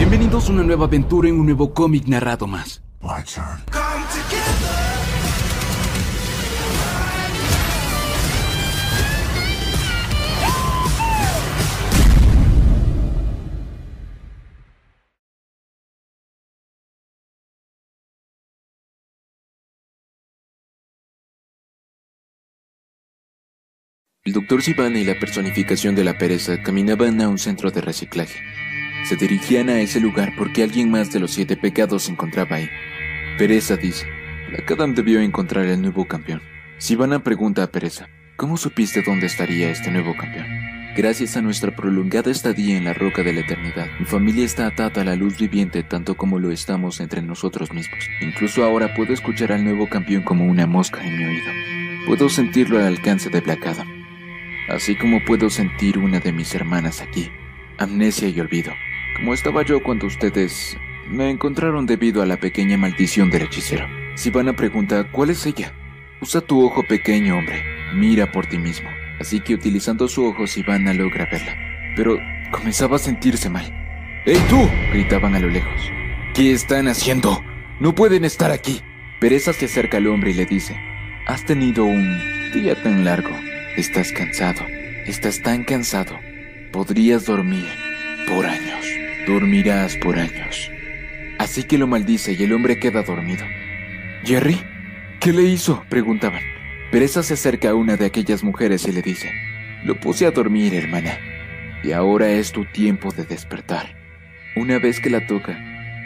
Bienvenidos a una nueva aventura en un nuevo cómic narrado más. El doctor Sivana y la personificación de la pereza caminaban a un centro de reciclaje. Se dirigían a ese lugar porque alguien más de los siete pecados se encontraba ahí. Pereza dice, la Kadam debió encontrar el nuevo campeón. Sivana pregunta a Pereza, ¿cómo supiste dónde estaría este nuevo campeón? Gracias a nuestra prolongada estadía en la roca de la eternidad, mi familia está atada a la luz viviente tanto como lo estamos entre nosotros mismos. Incluso ahora puedo escuchar al nuevo campeón como una mosca en mi oído. Puedo sentirlo al alcance de Black Adam así como puedo sentir una de mis hermanas aquí, amnesia y olvido, como estaba yo cuando ustedes me encontraron debido a la pequeña maldición del hechicero. Sivana pregunta, ¿cuál es ella? Usa tu ojo pequeño, hombre, mira por ti mismo. Así que utilizando su ojo, Sivana logra verla. Pero comenzaba a sentirse mal. ¡Ey tú! gritaban a lo lejos. ¿Qué están haciendo? No pueden estar aquí. Pereza se acerca al hombre y le dice, Has tenido un día tan largo. Estás cansado. Estás tan cansado. Podrías dormir por años. Dormirás por años. Así que lo maldice y el hombre queda dormido. ¿Jerry? ¿Qué le hizo? preguntaban. Pereza se acerca a una de aquellas mujeres y le dice, Lo puse a dormir, hermana, y ahora es tu tiempo de despertar. Una vez que la toca,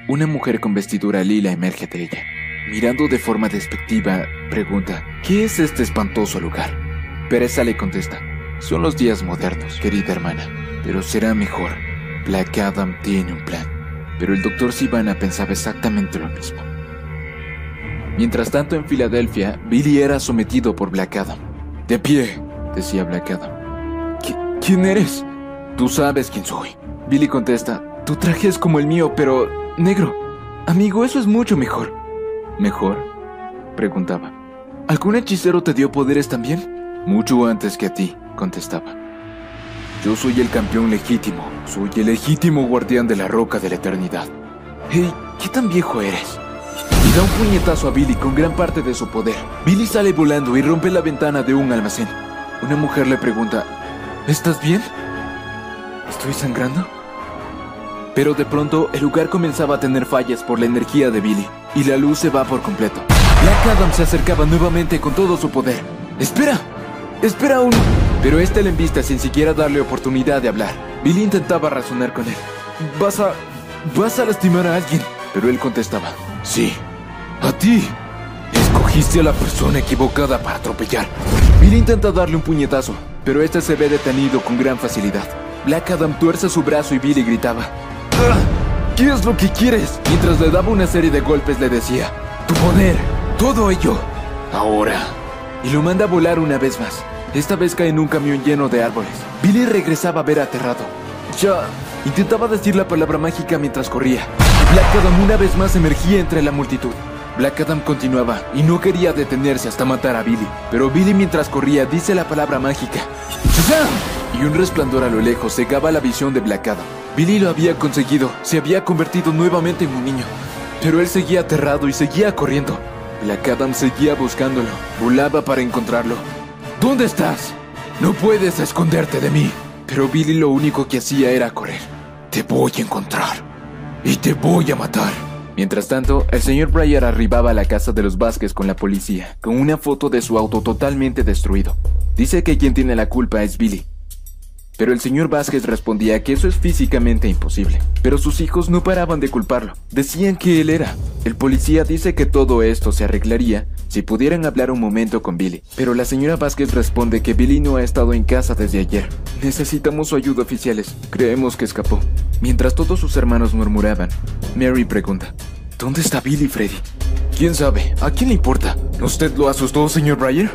una mujer con vestidura lila emerge de ella. Mirando de forma despectiva, pregunta, ¿qué es este espantoso lugar? Pereza le contesta, son los días modernos, querida hermana, pero será mejor. Black Adam tiene un plan. Pero el doctor Sivana pensaba exactamente lo mismo. Mientras tanto, en Filadelfia, Billy era sometido por Black Adam. De pie, decía Black Adam. ¿Quién eres? Tú sabes quién soy. Billy contesta, tu traje es como el mío, pero negro. Amigo, eso es mucho mejor. ¿Mejor? Preguntaba. ¿Algún hechicero te dio poderes también? Mucho antes que a ti, contestaba. Yo soy el campeón legítimo, soy el legítimo guardián de la roca de la eternidad. Hey, ¿qué tan viejo eres? Y da un puñetazo a Billy con gran parte de su poder. Billy sale volando y rompe la ventana de un almacén. Una mujer le pregunta, ¿estás bien? ¿Estoy sangrando? Pero de pronto el lugar comenzaba a tener fallas por la energía de Billy y la luz se va por completo. Black Adam se acercaba nuevamente con todo su poder. ¡Espera! Espera un... Pero este le embista sin siquiera darle oportunidad de hablar. Billy intentaba razonar con él. Vas a... Vas a lastimar a alguien. Pero él contestaba. Sí. A ti. Escogiste a la persona equivocada para atropellar. Billy intenta darle un puñetazo, pero este se ve detenido con gran facilidad. Black Adam tuerce su brazo y Billy gritaba. ¡Ah! ¿Qué es lo que quieres? Mientras le daba una serie de golpes le decía. Tu poder. Todo ello. Ahora. Y lo manda a volar una vez más. Esta vez cae en un camión lleno de árboles. Billy regresaba a ver aterrado. Ya. Intentaba decir la palabra mágica mientras corría. Black Adam una vez más emergía entre la multitud. Black Adam continuaba y no quería detenerse hasta matar a Billy. Pero Billy mientras corría dice la palabra mágica. Y un resplandor a lo lejos cegaba la visión de Black Adam. Billy lo había conseguido, se había convertido nuevamente en un niño. Pero él seguía aterrado y seguía corriendo. Black Adam seguía buscándolo, volaba para encontrarlo. ¿Dónde estás? No puedes esconderte de mí. Pero Billy lo único que hacía era correr. Te voy a encontrar. Y te voy a matar. Mientras tanto, el señor Breyer arribaba a la casa de los Vázquez con la policía, con una foto de su auto totalmente destruido. Dice que quien tiene la culpa es Billy. Pero el señor Vázquez respondía que eso es físicamente imposible. Pero sus hijos no paraban de culparlo. Decían que él era. El policía dice que todo esto se arreglaría si pudieran hablar un momento con Billy. Pero la señora Vázquez responde que Billy no ha estado en casa desde ayer. Necesitamos su ayuda, oficiales. Creemos que escapó. Mientras todos sus hermanos murmuraban, Mary pregunta, ¿Dónde está Billy, Freddy? ¿Quién sabe? ¿A quién le importa? ¿Usted lo asustó, señor Breyer?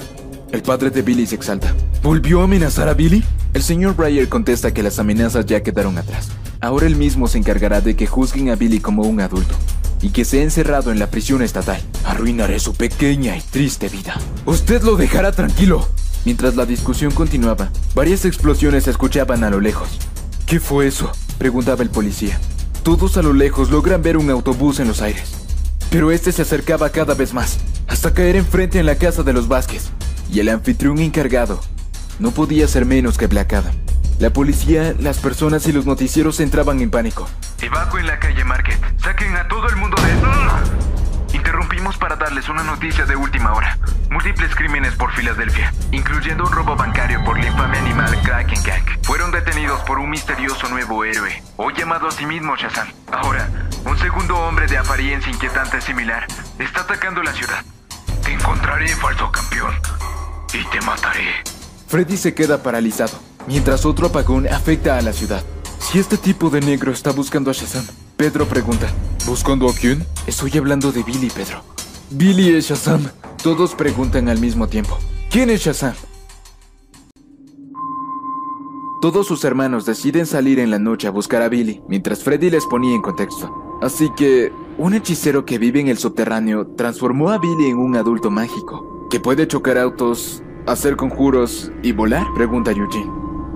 El padre de Billy se exalta. ¿Volvió a amenazar a Billy? El señor Breyer contesta que las amenazas ya quedaron atrás. Ahora él mismo se encargará de que juzguen a Billy como un adulto y que se encerrado en la prisión estatal. Arruinaré su pequeña y triste vida. Usted lo dejará tranquilo. Mientras la discusión continuaba, varias explosiones se escuchaban a lo lejos. ¿Qué fue eso? preguntaba el policía. Todos a lo lejos logran ver un autobús en los aires. Pero este se acercaba cada vez más, hasta caer enfrente en la casa de los Vázquez. Y el anfitrión encargado no podía ser menos que Black. La policía, las personas y los noticieros entraban en pánico. en la calle Market. Saquen a todo el mundo de... Interrumpimos para darles una noticia de última hora. Múltiples crímenes por Filadelfia, incluyendo un robo bancario por la infame animal Kraken Gang, fueron detenidos por un misterioso nuevo héroe, hoy llamado a sí mismo Shazam. Ahora, un segundo hombre de apariencia inquietante similar está atacando la ciudad. Te encontraré, falso campeón, y te mataré. Freddy se queda paralizado, mientras otro apagón afecta a la ciudad. Si este tipo de negro está buscando a Shazam, Pedro pregunta, ¿buscando a quién? Estoy hablando de Billy, Pedro. Billy es Shazam. Todos preguntan al mismo tiempo. ¿Quién es Shazam? Todos sus hermanos deciden salir en la noche a buscar a Billy, mientras Freddy les ponía en contexto. Así que, un hechicero que vive en el subterráneo transformó a Billy en un adulto mágico, que puede chocar autos, hacer conjuros y volar, pregunta Eugene.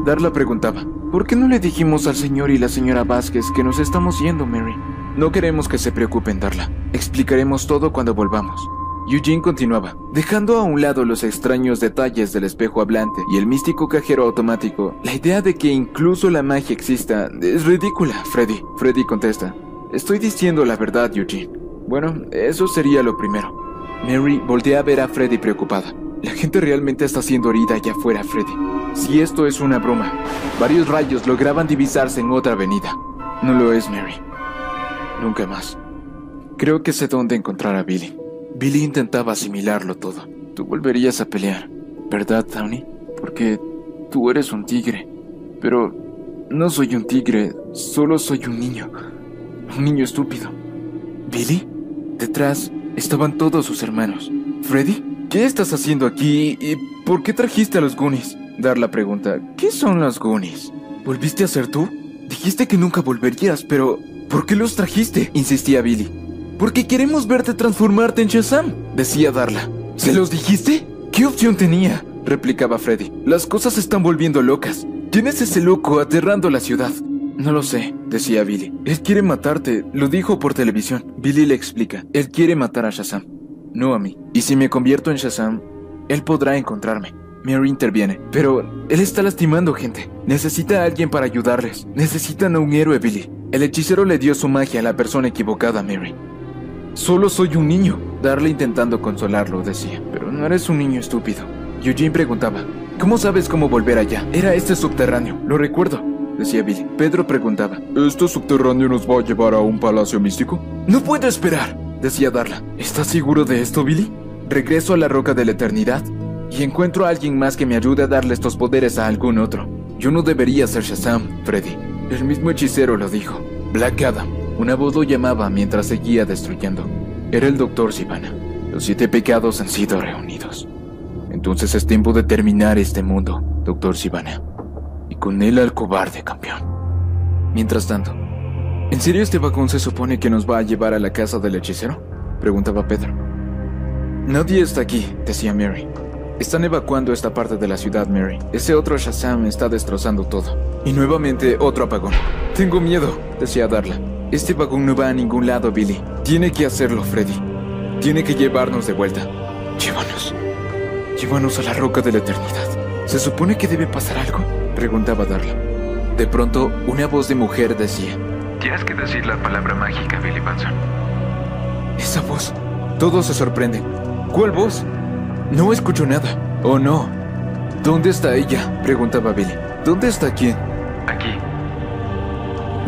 Darla preguntaba, ¿Por qué no le dijimos al señor y la señora Vázquez que nos estamos yendo, Mary? No queremos que se preocupen, Darla. Explicaremos todo cuando volvamos. Eugene continuaba, dejando a un lado los extraños detalles del espejo hablante y el místico cajero automático. La idea de que incluso la magia exista es ridícula, Freddy. Freddy contesta, estoy diciendo la verdad, Eugene. Bueno, eso sería lo primero. Mary voltea a ver a Freddy preocupada. La gente realmente está siendo herida allá afuera, Freddy. Si esto es una broma, varios rayos lograban divisarse en otra avenida. No lo es, Mary. Nunca más. Creo que sé dónde encontrar a Billy. Billy intentaba asimilarlo todo. Tú volverías a pelear, ¿verdad, Tony? Porque tú eres un tigre. Pero no soy un tigre, solo soy un niño. Un niño estúpido. ¿Billy? Detrás estaban todos sus hermanos. ¿Freddy? ¿Qué estás haciendo aquí y por qué trajiste a los Goonies? Dar la pregunta, ¿qué son los Goonies? ¿Volviste a ser tú? Dijiste que nunca volverías, pero ¿por qué los trajiste? Insistía Billy. Porque queremos verte transformarte en Shazam, decía Darla. ¿Se los dijiste? ¿Qué opción tenía? replicaba Freddy. Las cosas están volviendo locas. ¿Quién es ese loco aterrando la ciudad? No lo sé, decía Billy. Él quiere matarte, lo dijo por televisión. Billy le explica. Él quiere matar a Shazam no a mí. Y si me convierto en Shazam, él podrá encontrarme. Mary interviene. Pero él está lastimando gente. Necesita a alguien para ayudarles. Necesitan a un héroe, Billy. El hechicero le dio su magia a la persona equivocada, Mary. Solo soy un niño. Darle intentando consolarlo, decía. Pero no eres un niño estúpido. Eugene preguntaba. ¿Cómo sabes cómo volver allá? Era este subterráneo. Lo recuerdo. Decía Billy. Pedro preguntaba. ¿Este subterráneo nos va a llevar a un palacio místico? No puedo esperar decía Darla. ¿Estás seguro de esto, Billy? Regreso a la roca de la eternidad y encuentro a alguien más que me ayude a darle estos poderes a algún otro. Yo no debería ser Shazam, Freddy. El mismo hechicero lo dijo. Black Adam. Una voz lo llamaba mientras seguía destruyendo. Era el doctor Sivana. Los siete pecados han sido reunidos. Entonces es tiempo de terminar este mundo, doctor Sivana. Con él al cobarde campeón. Mientras tanto, ¿En serio este vagón se supone que nos va a llevar a la casa del hechicero? Preguntaba Pedro. Nadie está aquí, decía Mary. Están evacuando esta parte de la ciudad, Mary. Ese otro Shazam está destrozando todo. Y nuevamente otro apagón. Tengo miedo, decía Darla. Este vagón no va a ningún lado, Billy. Tiene que hacerlo, Freddy. Tiene que llevarnos de vuelta. Llévanos. Llévanos a la roca de la eternidad. ¿Se supone que debe pasar algo? Preguntaba Darla. De pronto, una voz de mujer decía, Tienes que decir la palabra mágica, Billy Batson. Esa voz. Todos se sorprenden. ¿Cuál voz? No escucho nada. ¿O no? ¿Dónde está ella? Preguntaba Billy. ¿Dónde está quién? Aquí.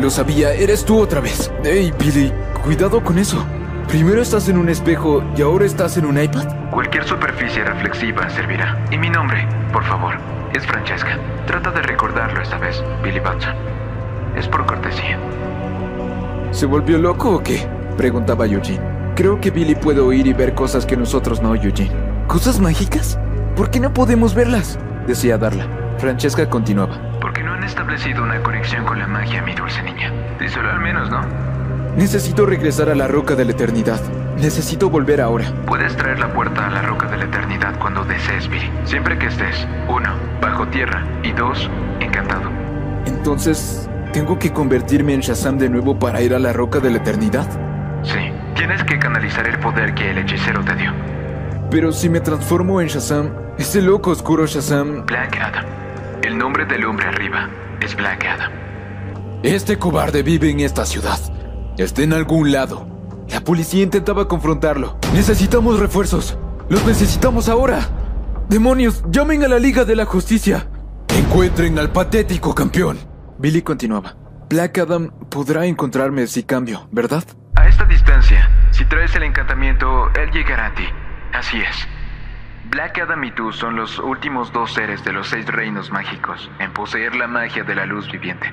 Lo sabía, eres tú otra vez. Hey, Billy, cuidado con eso. Primero estás en un espejo y ahora estás en un iPad. Cualquier superficie reflexiva servirá. Y mi nombre, por favor, es Francesca. Trata de recordarlo esta vez, Billy Batson. Es por cortesía. ¿Se volvió loco o qué? Preguntaba Eugene. Creo que Billy puede oír y ver cosas que nosotros no, Eugene. ¿Cosas mágicas? ¿Por qué no podemos verlas? Decía Darla. Francesca continuaba. Porque no han establecido una conexión con la magia, mi dulce niña. Díselo al menos, ¿no? Necesito regresar a la roca de la eternidad. Necesito volver ahora. Puedes traer la puerta a la roca de la eternidad cuando desees, Billy. Siempre que estés, uno, bajo tierra y dos, encantado. Entonces, ¿Tengo que convertirme en Shazam de nuevo para ir a la roca de la eternidad? Sí, tienes que canalizar el poder que el hechicero te dio. Pero si me transformo en Shazam, ese loco oscuro Shazam... Black Adam. El nombre del hombre arriba es Black Adam. Este cobarde vive en esta ciudad. Está en algún lado. La policía intentaba confrontarlo. Necesitamos refuerzos. Los necesitamos ahora. Demonios, llamen a la Liga de la Justicia. Encuentren al patético campeón. Billy continuaba. Black Adam podrá encontrarme si cambio, ¿verdad? A esta distancia, si traes el encantamiento, él llegará a ti. Así es. Black Adam y tú son los últimos dos seres de los seis reinos mágicos en poseer la magia de la luz viviente.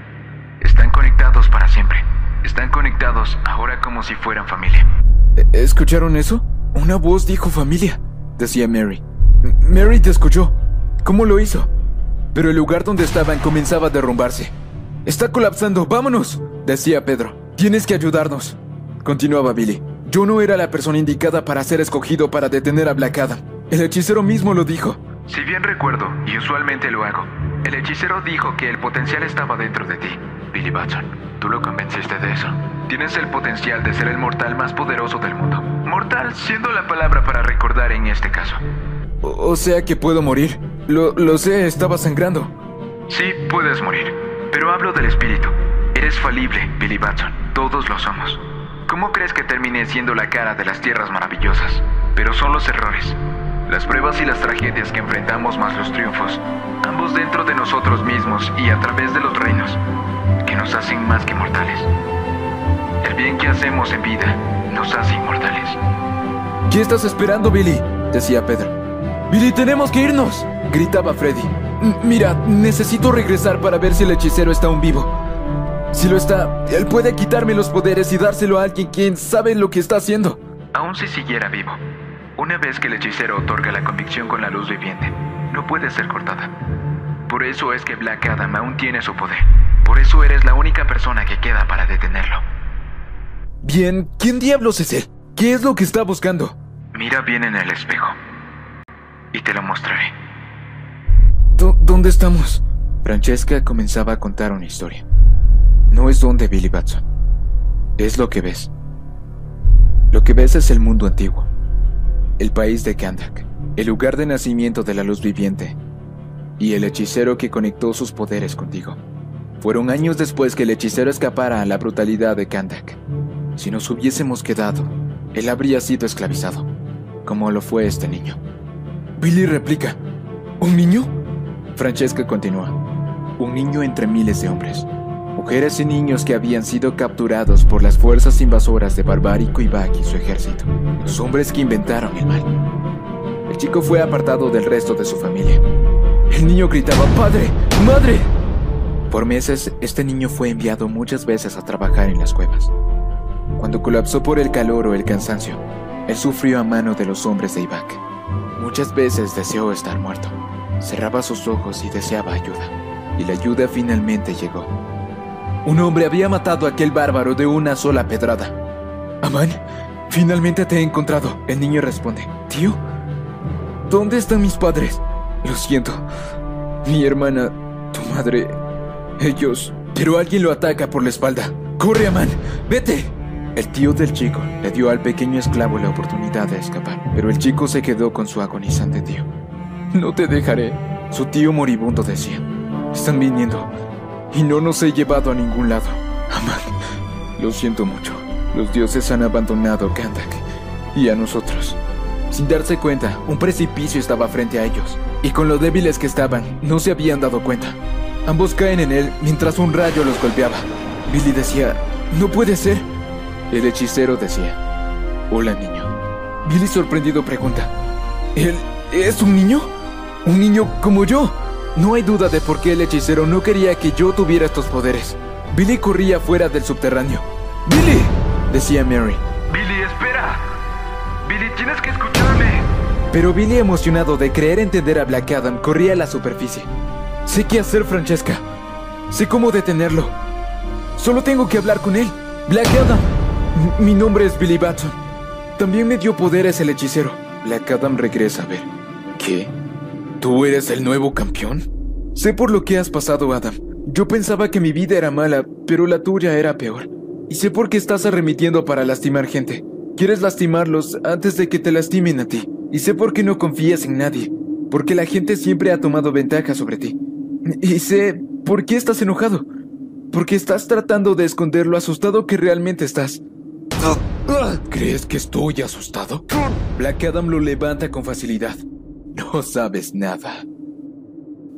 Están conectados para siempre. Están conectados ahora como si fueran familia. ¿E- ¿Escucharon eso? Una voz dijo familia, decía Mary. Mary te escuchó. ¿Cómo lo hizo? Pero el lugar donde estaban comenzaba a derrumbarse. Está colapsando, vámonos, decía Pedro. Tienes que ayudarnos. Continuaba Billy. Yo no era la persona indicada para ser escogido para detener a Black Adam. El hechicero mismo lo dijo. Si bien recuerdo, y usualmente lo hago, el hechicero dijo que el potencial estaba dentro de ti, Billy Batson. Tú lo convenciste de eso. Tienes el potencial de ser el mortal más poderoso del mundo. Mortal siendo la palabra para recordar en este caso. O, o sea que puedo morir. Lo, lo sé, estaba sangrando. Sí, puedes morir. Pero hablo del espíritu. Eres falible, Billy Batson. Todos lo somos. ¿Cómo crees que terminé siendo la cara de las tierras maravillosas? Pero son los errores. Las pruebas y las tragedias que enfrentamos más los triunfos. Ambos dentro de nosotros mismos y a través de los reinos. Que nos hacen más que mortales. El bien que hacemos en vida nos hace inmortales. ¿Qué estás esperando, Billy? decía Pedro. Billy, tenemos que irnos, gritaba Freddy. "M- Mira, necesito regresar para ver si el hechicero está aún vivo. Si lo está, él puede quitarme los poderes y dárselo a alguien quien sabe lo que está haciendo. Aun si siguiera vivo, una vez que el hechicero otorga la convicción con la luz viviente, no puede ser cortada. Por eso es que Black Adam aún tiene su poder. Por eso eres la única persona que queda para detenerlo. Bien, ¿quién diablos es él? ¿Qué es lo que está buscando? Mira bien en el espejo. Y te lo mostraré. ¿Dó- ¿Dónde estamos? Francesca comenzaba a contar una historia. No es donde Billy Batson. Es lo que ves. Lo que ves es el mundo antiguo. El país de Kandak. El lugar de nacimiento de la luz viviente. Y el hechicero que conectó sus poderes contigo. Fueron años después que el hechicero escapara a la brutalidad de Kandak. Si nos hubiésemos quedado, él habría sido esclavizado. Como lo fue este niño. Billy replica. ¿Un niño? Francesca continúa. Un niño entre miles de hombres. Mujeres y niños que habían sido capturados por las fuerzas invasoras de Barbárico y Bak y su ejército. Los hombres que inventaron el mal. El chico fue apartado del resto de su familia. El niño gritaba, ¡Padre! ¡Madre! Por meses, este niño fue enviado muchas veces a trabajar en las cuevas. Cuando colapsó por el calor o el cansancio, él sufrió a mano de los hombres de Ibak. Muchas veces deseó estar muerto. Cerraba sus ojos y deseaba ayuda. Y la ayuda finalmente llegó. Un hombre había matado a aquel bárbaro de una sola pedrada. Amán, finalmente te he encontrado. El niño responde. Tío, ¿dónde están mis padres? Lo siento. Mi hermana, tu madre, ellos... Pero alguien lo ataca por la espalda. ¡Corre, Amán! ¡Vete! El tío del chico le dio al pequeño esclavo la oportunidad de escapar, pero el chico se quedó con su agonizante tío. No te dejaré, su tío moribundo decía. Están viniendo y no nos he llevado a ningún lado. Amán, lo siento mucho. Los dioses han abandonado Kandak y a nosotros. Sin darse cuenta, un precipicio estaba frente a ellos, y con lo débiles que estaban, no se habían dado cuenta. Ambos caen en él mientras un rayo los golpeaba. Billy decía, no puede ser. El hechicero decía, hola niño. Billy sorprendido pregunta, ¿él es un niño? ¿Un niño como yo? No hay duda de por qué el hechicero no quería que yo tuviera estos poderes. Billy corría fuera del subterráneo. ¡Billy! decía Mary. Billy, espera. Billy, tienes que escucharme. Pero Billy, emocionado de creer entender a Black Adam, corría a la superficie. Sé qué hacer, Francesca. Sé cómo detenerlo. Solo tengo que hablar con él. Black Adam. Mi nombre es Billy Batson. También me dio poderes el hechicero. Black Adam regresa a ver. ¿Qué? ¿Tú eres el nuevo campeón? Sé por lo que has pasado, Adam. Yo pensaba que mi vida era mala, pero la tuya era peor. Y sé por qué estás arremitiendo para lastimar gente. Quieres lastimarlos antes de que te lastimen a ti. Y sé por qué no confías en nadie. Porque la gente siempre ha tomado ventaja sobre ti. Y sé por qué estás enojado. Porque estás tratando de esconder lo asustado que realmente estás. ¿Crees que estoy asustado? Black Adam lo levanta con facilidad. No sabes nada.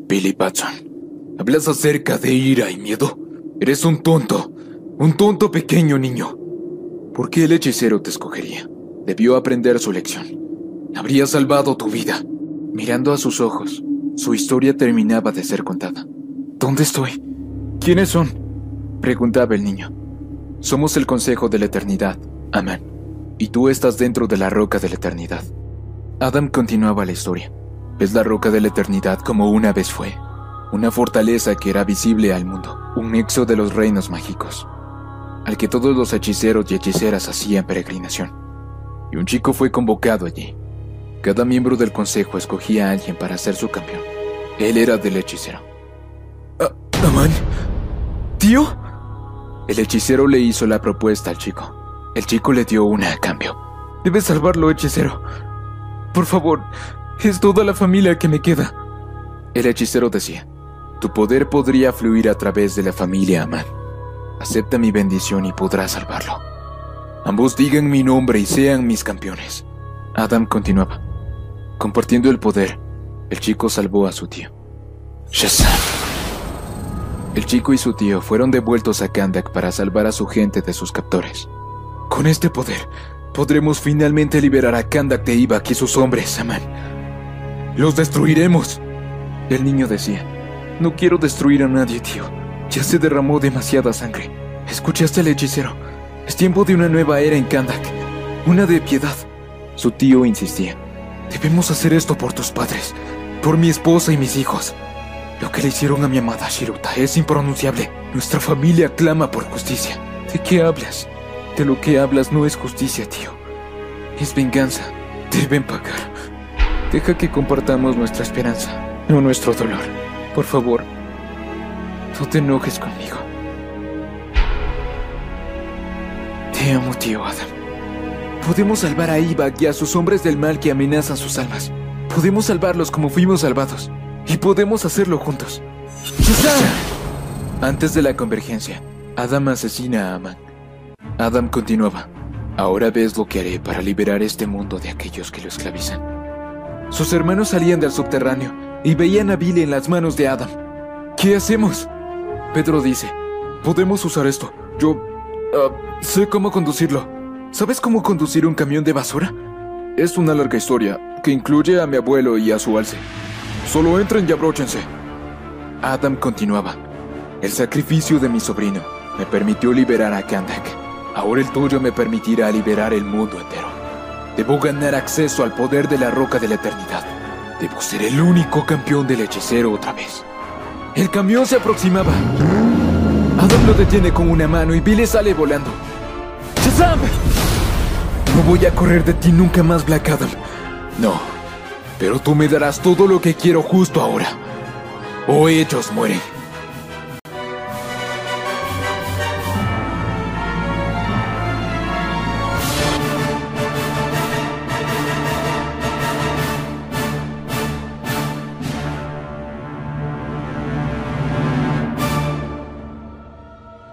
Billy Batson, ¿hablas acerca de ira y miedo? Eres un tonto. Un tonto pequeño niño. ¿Por qué el hechicero te escogería? Debió aprender su lección. Habría salvado tu vida. Mirando a sus ojos, su historia terminaba de ser contada. ¿Dónde estoy? ¿Quiénes son? Preguntaba el niño. Somos el Consejo de la Eternidad, Amán. Y tú estás dentro de la Roca de la Eternidad. Adam continuaba la historia. Ves la Roca de la Eternidad como una vez fue. Una fortaleza que era visible al mundo. Un nexo de los reinos mágicos. Al que todos los hechiceros y hechiceras hacían peregrinación. Y un chico fue convocado allí. Cada miembro del consejo escogía a alguien para ser su campeón. Él era del hechicero. Ah, ¿Amán? ¿Tío? El hechicero le hizo la propuesta al chico. El chico le dio una a cambio. Debes salvarlo, hechicero. Por favor, es toda la familia que me queda. El hechicero decía, tu poder podría fluir a través de la familia Amán. Acepta mi bendición y podrás salvarlo. Ambos digan mi nombre y sean mis campeones. Adam continuaba. Compartiendo el poder, el chico salvó a su tío. Shazam. El chico y su tío fueron devueltos a Kandak para salvar a su gente de sus captores. Con este poder, podremos finalmente liberar a Kandak de Ibak y sus hombres, Aman. ¡Los destruiremos! El niño decía, no quiero destruir a nadie, tío. Ya se derramó demasiada sangre. ¿Escuchaste al hechicero? Es tiempo de una nueva era en Kandak. Una de piedad. Su tío insistía. Debemos hacer esto por tus padres, por mi esposa y mis hijos. Lo que le hicieron a mi amada Shiruta es impronunciable. Nuestra familia clama por justicia. ¿De qué hablas? De lo que hablas no es justicia, tío. Es venganza. Deben pagar. Deja que compartamos nuestra esperanza, no nuestro dolor. Por favor, no te enojes conmigo. Te amo, tío Adam. Podemos salvar a Ibak y a sus hombres del mal que amenazan sus almas. Podemos salvarlos como fuimos salvados. Y podemos hacerlo juntos. Antes de la convergencia, Adam asesina a Aman. Adam continuaba. Ahora ves lo que haré para liberar este mundo de aquellos que lo esclavizan. Sus hermanos salían del subterráneo y veían a Billy en las manos de Adam. ¿Qué hacemos? Pedro dice, podemos usar esto. Yo ah, sé cómo conducirlo. ¿Sabes cómo conducir un camión de basura? Es una larga historia que incluye a mi abuelo y a su alce. Solo entren y abróchense. Adam continuaba. El sacrificio de mi sobrino me permitió liberar a Kandak. Ahora el tuyo me permitirá liberar el mundo entero. Debo ganar acceso al poder de la roca de la eternidad. Debo ser el único campeón del hechicero otra vez. El camión se aproximaba. Adam lo detiene con una mano y Billy sale volando. ¡Shazam! No voy a correr de ti nunca más, Black Adam. No. Pero tú me darás todo lo que quiero justo ahora. O ellos mueren.